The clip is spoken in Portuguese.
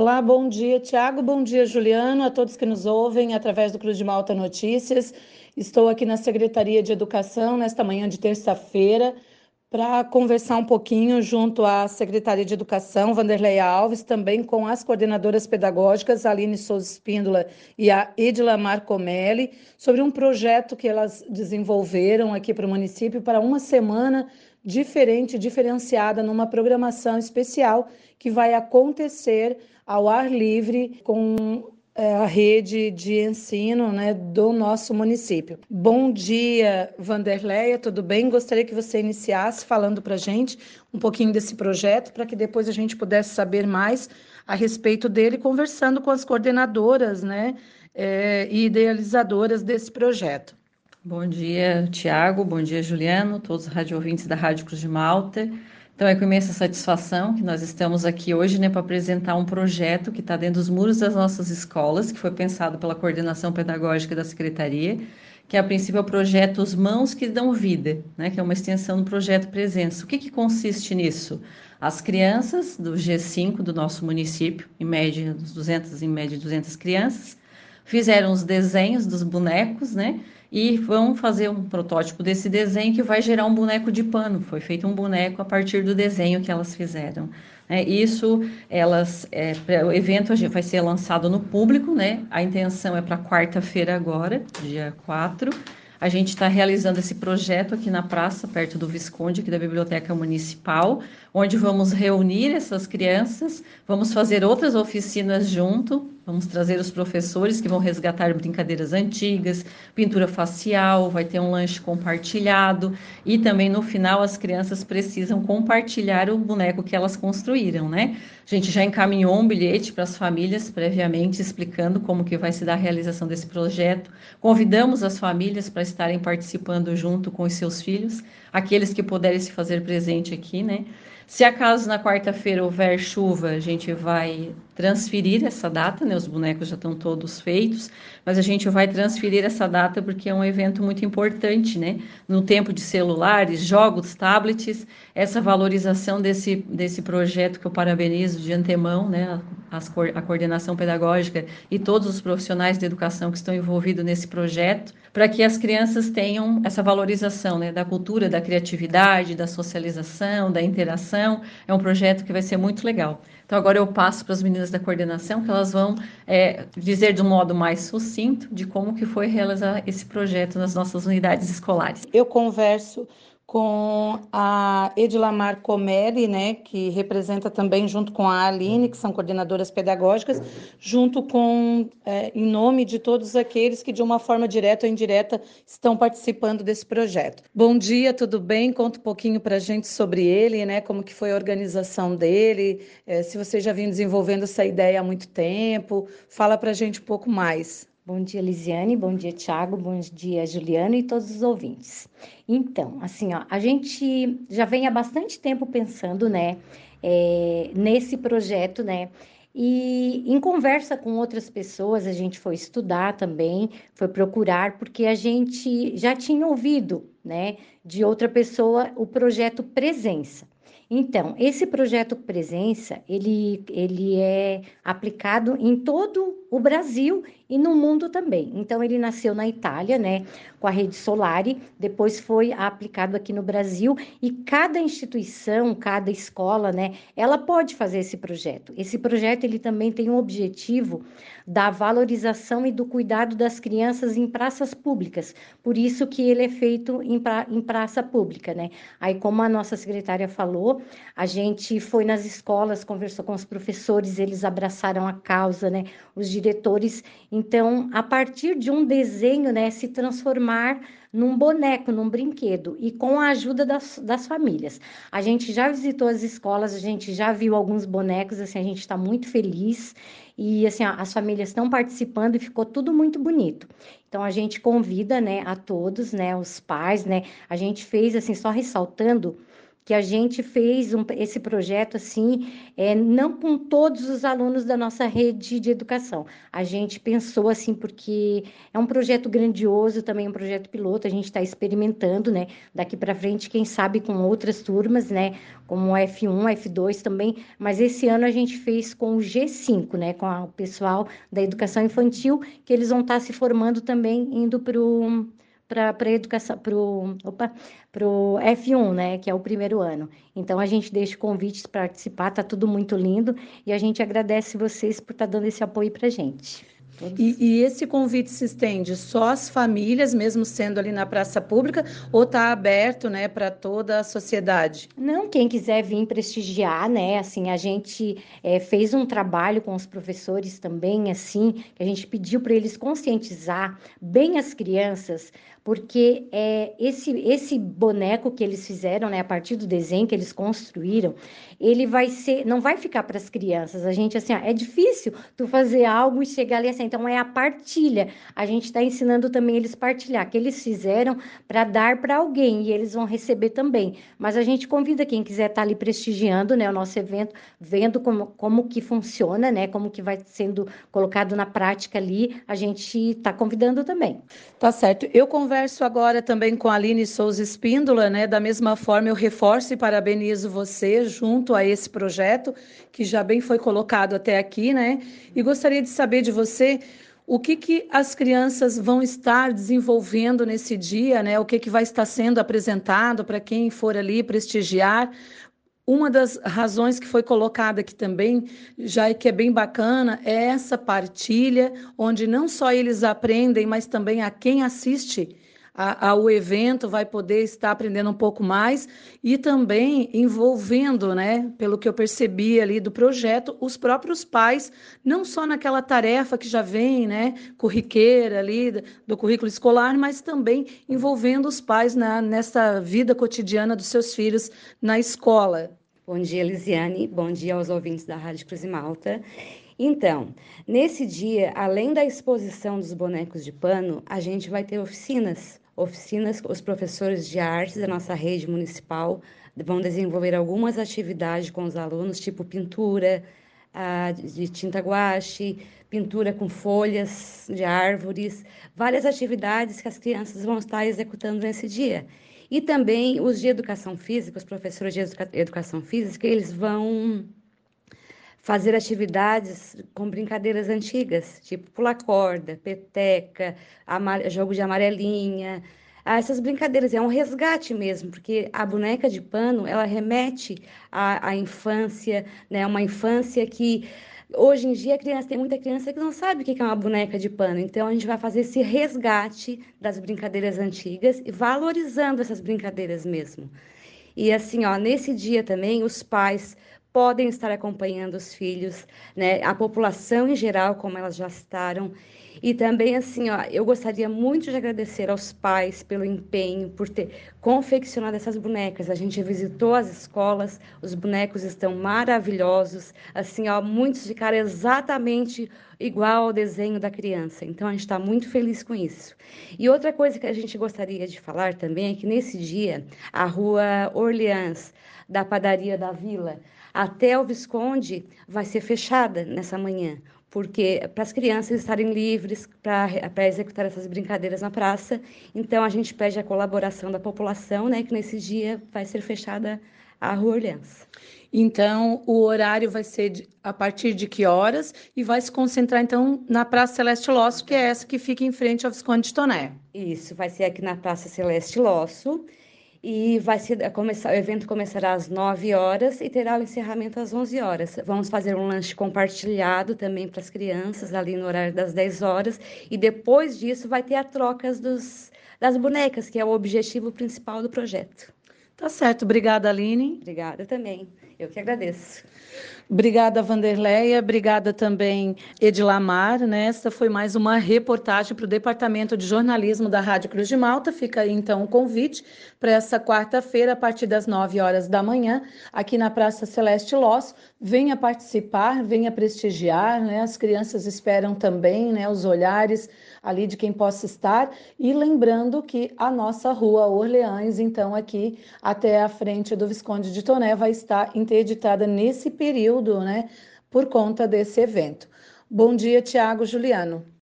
Olá, bom dia, Tiago, bom dia, Juliano, a todos que nos ouvem através do Cruz de Malta Notícias. Estou aqui na Secretaria de Educação nesta manhã de terça-feira para conversar um pouquinho junto à Secretaria de Educação, Vanderlei Alves, também com as coordenadoras pedagógicas, Aline Souza Espíndola e a Edila Marcomelli, sobre um projeto que elas desenvolveram aqui para o município para uma semana diferente, diferenciada, numa programação especial que vai acontecer ao ar livre com é, a rede de ensino né, do nosso município. Bom dia, Vanderleia, tudo bem? Gostaria que você iniciasse falando para a gente um pouquinho desse projeto, para que depois a gente pudesse saber mais a respeito dele, conversando com as coordenadoras né, é, e idealizadoras desse projeto. Bom dia, Tiago, bom dia, Juliano, todos os rádio ouvintes da Rádio Cruz de Malta. Então, é com imensa satisfação que nós estamos aqui hoje né, para apresentar um projeto que está dentro dos muros das nossas escolas, que foi pensado pela coordenação pedagógica da Secretaria, que a princípio é o projeto Os Mãos que Dão Vida, né, que é uma extensão do projeto Presença. O que, que consiste nisso? As crianças do G5 do nosso município, em média, 200, em média 200 crianças, fizeram os desenhos dos bonecos, né? e vão fazer um protótipo desse desenho que vai gerar um boneco de pano. Foi feito um boneco a partir do desenho que elas fizeram. É, isso, elas, é, o evento vai ser lançado no público, né? A intenção é para quarta-feira agora, dia 4. A gente está realizando esse projeto aqui na praça, perto do Visconde, aqui da Biblioteca Municipal, onde vamos reunir essas crianças, vamos fazer outras oficinas junto, Vamos trazer os professores que vão resgatar brincadeiras antigas, pintura facial, vai ter um lanche compartilhado e também no final as crianças precisam compartilhar o boneco que elas construíram, né? A gente já encaminhou um bilhete para as famílias previamente explicando como que vai se dar a realização desse projeto. Convidamos as famílias para estarem participando junto com os seus filhos, aqueles que puderem se fazer presente aqui, né? Se acaso na quarta-feira houver chuva, a gente vai transferir essa data, né? Os bonecos já estão todos feitos, mas a gente vai transferir essa data porque é um evento muito importante, né? No tempo de celulares, jogos, tablets, essa valorização desse, desse projeto que eu parabenizo de antemão, né? As, a coordenação pedagógica e todos os profissionais de educação que estão envolvidos nesse projeto, para que as crianças tenham essa valorização, né? Da cultura, da criatividade, da socialização, da interação. É um projeto que vai ser muito legal. Então, agora eu passo para as meninas da coordenação, que elas vão é, dizer de um modo mais sucinto de como que foi realizar esse projeto nas nossas unidades escolares. Eu converso com a Edilamar Comelli, né, que representa também junto com a Aline, que são coordenadoras pedagógicas, junto com, é, em nome de todos aqueles que de uma forma direta ou indireta estão participando desse projeto. Bom dia, tudo bem? Conta um pouquinho para a gente sobre ele, né, como que foi a organização dele, é, se você já vinha desenvolvendo essa ideia há muito tempo, fala para a gente um pouco mais. Bom dia, Lisiane. Bom dia, Tiago. Bom dia, Juliano e todos os ouvintes. Então, assim, ó, a gente já vem há bastante tempo pensando, né, é, nesse projeto, né, e em conversa com outras pessoas, a gente foi estudar também, foi procurar, porque a gente já tinha ouvido, né, de outra pessoa o projeto Presença. Então, esse projeto Presença, ele, ele é aplicado em todo o Brasil e no mundo também. Então, ele nasceu na Itália, né, com a rede Solari, depois foi aplicado aqui no Brasil e cada instituição, cada escola, né, ela pode fazer esse projeto. Esse projeto ele também tem o um objetivo da valorização e do cuidado das crianças em praças públicas. Por isso que ele é feito em, pra, em praça pública, né? Aí, como a nossa secretária falou, a gente foi nas escolas, conversou com os professores, eles abraçaram a causa, né? Os diretores. Então, a partir de um desenho, né, se transformar num boneco, num brinquedo, e com a ajuda das, das famílias. A gente já visitou as escolas, a gente já viu alguns bonecos, assim, a gente está muito feliz. E assim, ó, as famílias estão participando e ficou tudo muito bonito. Então a gente convida, né, a todos, né, os pais, né? A gente fez assim só ressaltando que a gente fez um, esse projeto assim, é, não com todos os alunos da nossa rede de educação. A gente pensou assim, porque é um projeto grandioso, também um projeto piloto, a gente está experimentando, né? Daqui para frente, quem sabe com outras turmas, né? Como F1, F2 também, mas esse ano a gente fez com o G5, né? Com o pessoal da educação infantil, que eles vão estar tá se formando também, indo para o para educação para o F1, né, que é o primeiro ano. Então a gente deixa o convite para participar, tá tudo muito lindo e a gente agradece vocês por estar tá dando esse apoio para gente. E, e, esse convite se estende só às famílias, mesmo sendo ali na praça pública, ou está aberto, né, para toda a sociedade? Não, quem quiser vir prestigiar, né, assim, a gente é, fez um trabalho com os professores também, assim, que a gente pediu para eles conscientizar bem as crianças porque é, esse, esse boneco que eles fizeram, né, a partir do desenho que eles construíram, ele vai ser, não vai ficar para as crianças. A gente, assim, ó, é difícil tu fazer algo e chegar ali assim, então é a partilha. A gente está ensinando também eles partilhar, que eles fizeram para dar para alguém e eles vão receber também. Mas a gente convida quem quiser estar tá ali prestigiando, né, o nosso evento, vendo como, como que funciona, né, como que vai sendo colocado na prática ali, a gente está convidando também. Tá certo. Eu converso agora também com a Aline Souza Espíndola, né? Da mesma forma, eu reforço e parabenizo você junto a esse projeto que já bem foi colocado até aqui, né? E gostaria de saber de você o que, que as crianças vão estar desenvolvendo nesse dia, né? O que, que vai estar sendo apresentado para quem for ali prestigiar, uma das razões que foi colocada aqui também, já que é bem bacana, é essa partilha, onde não só eles aprendem, mas também a quem assiste ao evento vai poder estar aprendendo um pouco mais e também envolvendo, né, pelo que eu percebi ali do projeto, os próprios pais, não só naquela tarefa que já vem, né, corriqueira ali do currículo escolar, mas também envolvendo os pais na, nessa vida cotidiana dos seus filhos na escola. Bom dia, Elisiane. Bom dia aos ouvintes da Rádio Cruz e Malta. Então, nesse dia, além da exposição dos bonecos de pano, a gente vai ter oficinas oficinas, os professores de artes da nossa rede municipal vão desenvolver algumas atividades com os alunos, tipo pintura de tinta guache, pintura com folhas de árvores, várias atividades que as crianças vão estar executando nesse dia. E também os de educação física, os professores de educação física, eles vão fazer atividades com brincadeiras antigas, tipo pular corda, peteca, jogo de amarelinha. Ah, essas brincadeiras é um resgate mesmo, porque a boneca de pano ela remete à, à infância, né? Uma infância que hoje em dia criança tem muita criança que não sabe o que é uma boneca de pano. Então a gente vai fazer esse resgate das brincadeiras antigas e valorizando essas brincadeiras mesmo. E assim, ó, nesse dia também os pais podem estar acompanhando os filhos, né? A população em geral, como elas já estaram. E também, assim, ó, eu gostaria muito de agradecer aos pais pelo empenho, por ter confeccionado essas bonecas. A gente visitou as escolas, os bonecos estão maravilhosos, assim, ó, muitos ficaram exatamente igual ao desenho da criança. Então, a gente está muito feliz com isso. E outra coisa que a gente gostaria de falar também é que nesse dia, a rua Orleans, da padaria da Vila, até o Visconde vai ser fechada nessa manhã, porque para as crianças estarem livres para executar essas brincadeiras na praça. Então a gente pede a colaboração da população, né, que nesse dia vai ser fechada a Rua Orleans. Então, o horário vai ser a partir de que horas e vai se concentrar, então, na Praça Celeste Losso, que é essa que fica em frente ao Visconde de Toné. Isso, vai ser aqui na Praça Celeste Losso e vai ser, começar, o evento começará às 9 horas e terá o encerramento às 11 horas. Vamos fazer um lanche compartilhado também para as crianças ali no horário das 10 horas e depois disso vai ter a troca dos, das bonecas, que é o objetivo principal do projeto. Tá certo, obrigada Aline. Obrigada também, eu que agradeço. Obrigada, Vanderleia. Obrigada também, Edilamar. Né? Esta foi mais uma reportagem para o Departamento de Jornalismo da Rádio Cruz de Malta. Fica aí, então, o convite para essa quarta-feira, a partir das 9 horas da manhã, aqui na Praça Celeste Loss. Venha participar, venha prestigiar. Né? As crianças esperam também né, os olhares, ali de quem possa estar. E lembrando que a nossa rua Orleans, então, aqui até a frente do Visconde de Toné, vai estar interditada nesse período, né, por conta desse evento. Bom dia, Tiago Juliano.